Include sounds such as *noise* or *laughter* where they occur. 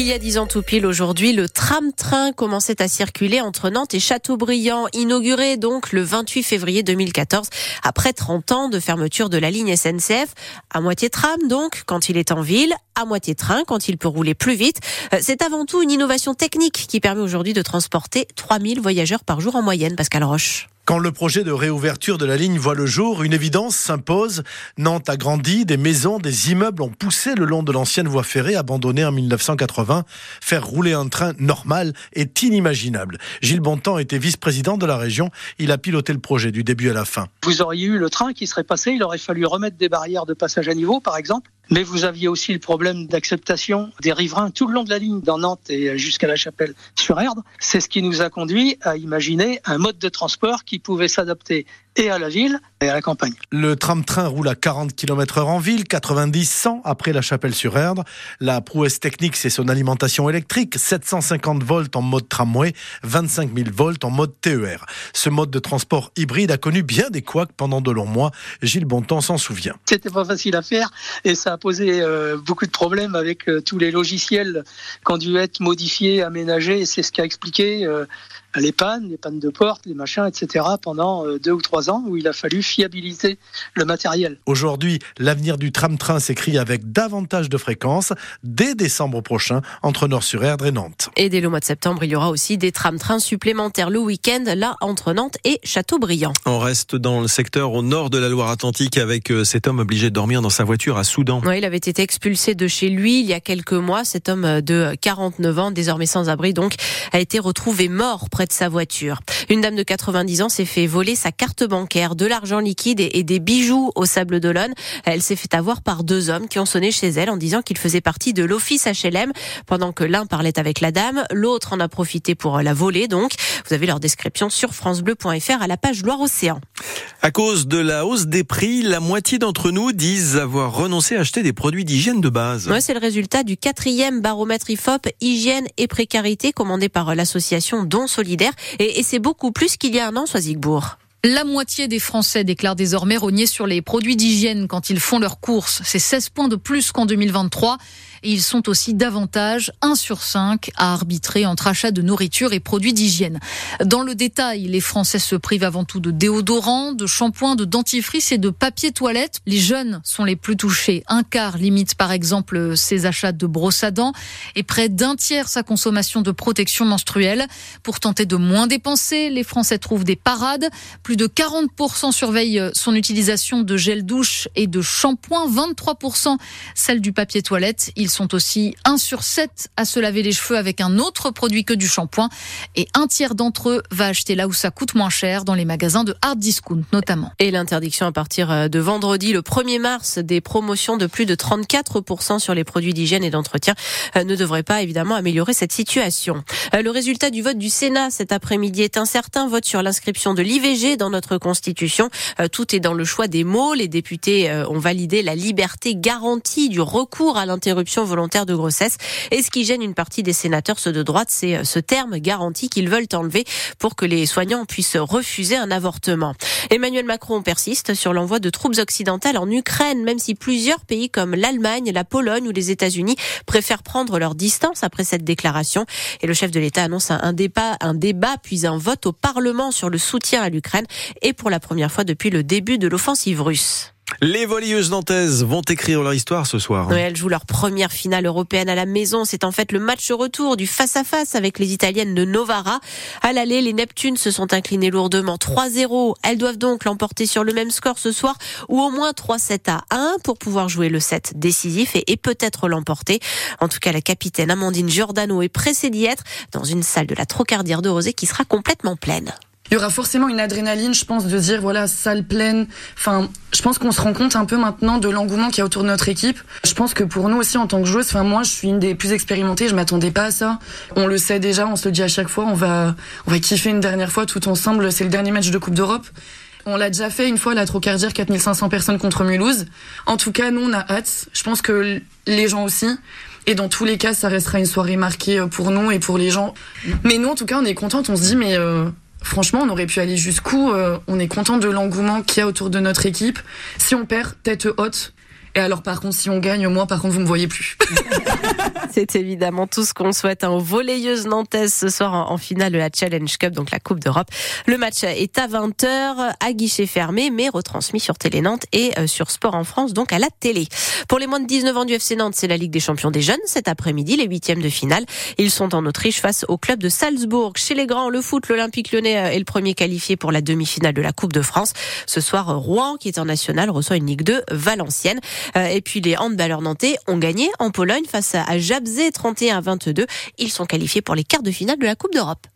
Il y a dix ans tout pile aujourd'hui, le tram-train commençait à circuler entre Nantes et Châteaubriand, inauguré donc le 28 février 2014, après 30 ans de fermeture de la ligne SNCF, à moitié tram donc quand il est en ville, à moitié train quand il peut rouler plus vite. Euh, c'est avant tout une innovation technique qui permet aujourd'hui de transporter 3000 voyageurs par jour en moyenne, Pascal Roche. Quand le projet de réouverture de la ligne voit le jour, une évidence s'impose. Nantes a grandi, des maisons, des immeubles ont poussé le long de l'ancienne voie ferrée abandonnée en 1980. Faire rouler un train normal est inimaginable. Gilles Bontemps était vice-président de la région. Il a piloté le projet du début à la fin. Vous auriez eu le train qui serait passé, il aurait fallu remettre des barrières de passage à niveau, par exemple. Mais vous aviez aussi le problème d'acceptation des riverains tout le long de la ligne, dans Nantes et jusqu'à la chapelle sur Erdre. C'est ce qui nous a conduit à imaginer un mode de transport qui pouvait s'adapter et à la ville et à la campagne. Le tram-train roule à 40 km heure en ville, 90, 100 après la Chapelle-sur-Erdre. La prouesse technique, c'est son alimentation électrique, 750 volts en mode tramway, 25 000 volts en mode TER. Ce mode de transport hybride a connu bien des couacs pendant de longs mois. Gilles Bontemps s'en souvient. C'était pas facile à faire et ça a posé euh, beaucoup de problèmes avec euh, tous les logiciels qui ont dû être modifiés, aménagés. C'est ce qui a expliqué euh, les pannes, les pannes de porte, les machins, etc. pendant deux ou trois ans où il a fallu fiabiliser le matériel. Aujourd'hui, l'avenir du tram-train s'écrit avec davantage de fréquences dès décembre prochain entre Nord-sur-Erdre et Nantes. Et dès le mois de septembre, il y aura aussi des tram-trains supplémentaires le week-end, là entre Nantes et Châteaubriand. On reste dans le secteur au nord de la Loire-Atlantique avec cet homme obligé de dormir dans sa voiture à Soudan. Oui, il avait été expulsé de chez lui il y a quelques mois. Cet homme de 49 ans, désormais sans abri, donc, a été retrouvé mort de sa voiture. Une dame de 90 ans s'est fait voler sa carte bancaire, de l'argent liquide et des bijoux au Sable d'Olonne. Elle s'est fait avoir par deux hommes qui ont sonné chez elle en disant qu'ils faisaient partie de l'office HLM. Pendant que l'un parlait avec la dame, l'autre en a profité pour la voler. Donc, vous avez leur description sur francebleu.fr à la page Loire-Océan. À cause de la hausse des prix, la moitié d'entre nous disent avoir renoncé à acheter des produits d'hygiène de base. Ouais, c'est le résultat du quatrième baromètre IFOP Hygiène et précarité commandé par l'association Don Solidaire. Et, et c'est beaucoup plus qu'il y a un an, Soisigbourg. La moitié des Français déclarent désormais rogner sur les produits d'hygiène quand ils font leurs courses. C'est 16 points de plus qu'en 2023. Et ils sont aussi davantage, 1 sur 5, à arbitrer entre achat de nourriture et produits d'hygiène. Dans le détail, les Français se privent avant tout de déodorants, de shampoings, de dentifrice et de papier toilette. Les jeunes sont les plus touchés. Un quart limite par exemple ses achats de brosses à dents et près d'un tiers sa consommation de protection menstruelle. Pour tenter de moins dépenser, les Français trouvent des parades. Plus de 40% surveillent son utilisation de gel douche et de shampoing, 23% celle du papier toilette. Ils sont aussi 1 sur 7 à se laver les cheveux avec un autre produit que du shampoing. Et un tiers d'entre eux va acheter là où ça coûte moins cher, dans les magasins de hard discount notamment. Et l'interdiction à partir euh, de vendredi, le 1er mars, des promotions de plus de 34% sur les produits d'hygiène et d'entretien euh, ne devrait pas évidemment améliorer cette situation. Euh, le résultat du vote du Sénat cet après-midi est incertain. Vote sur l'inscription de l'IVG dans notre Constitution. Tout est dans le choix des mots. Les députés ont validé la liberté garantie du recours à l'interruption volontaire de grossesse. Et ce qui gêne une partie des sénateurs, ceux de droite, c'est euh, ce terme garanti qu'ils veulent enlever pour que les soignants puissent refuser un avortement. Emmanuel Macron persiste sur l'envoi de troupes occidentales en Ukraine, même si plusieurs pays comme l'Allemagne, la Pologne ou les États-Unis préfèrent prendre leur distance après cette déclaration. Et le chef de l'État annonce un débat, un débat puis un vote au Parlement sur le soutien à l'Ukraine et pour la première fois depuis le début de l'offensive russe. Les volleyeuses nantaises vont écrire leur histoire ce soir. elles jouent leur première finale européenne à la maison. C'est en fait le match retour du face-à-face avec les Italiennes de Novara. À l'aller, les Neptunes se sont inclinées lourdement 3-0. Elles doivent donc l'emporter sur le même score ce soir ou au moins 3-7 à 1 pour pouvoir jouer le set décisif et, peut-être l'emporter. En tout cas, la capitaine Amandine Giordano est pressée d'y être dans une salle de la Trocardière de Rosé qui sera complètement pleine il y aura forcément une adrénaline, je pense, de dire voilà salle pleine. Enfin, je pense qu'on se rend compte un peu maintenant de l'engouement qu'il y a autour de notre équipe. Je pense que pour nous aussi en tant que joueuse, enfin moi je suis une des plus expérimentées, je m'attendais pas à ça. On le sait déjà, on se le dit à chaque fois, on va on va kiffer une dernière fois tout ensemble. C'est le dernier match de Coupe d'Europe. On l'a déjà fait une fois, la Trocardière, 4500 personnes contre Mulhouse. En tout cas, nous, on a hâte. Je pense que les gens aussi. Et dans tous les cas, ça restera une soirée marquée pour nous et pour les gens. Mais nous, en tout cas, on est contente. On se dit, mais euh, franchement, on aurait pu aller jusqu'où. Euh, on est content de l'engouement qu'il y a autour de notre équipe. Si on perd, tête haute. Et alors, par contre, si on gagne, moi, par contre, vous me voyez plus. *laughs* C'est évidemment tout ce qu'on souhaite hein, aux volleyeuses nantaises ce soir en, finale de la Challenge Cup, donc la Coupe d'Europe. Le match est à 20h, à guichet fermé, mais retransmis sur Télé Nantes et euh, sur Sport en France, donc à la télé. Pour les moins de 19 ans du FC Nantes, c'est la Ligue des champions des jeunes cet après-midi, les huitièmes de finale. Ils sont en Autriche face au club de Salzbourg. Chez les grands, le foot, l'Olympique lyonnais euh, est le premier qualifié pour la demi-finale de la Coupe de France. Ce soir, Rouen, qui est en national, reçoit une Ligue 2 Valencienne. Euh, et puis les handballeurs nantais ont gagné en Pologne face à Jabzé 31 à 22. Ils sont qualifiés pour les quarts de finale de la Coupe d'Europe.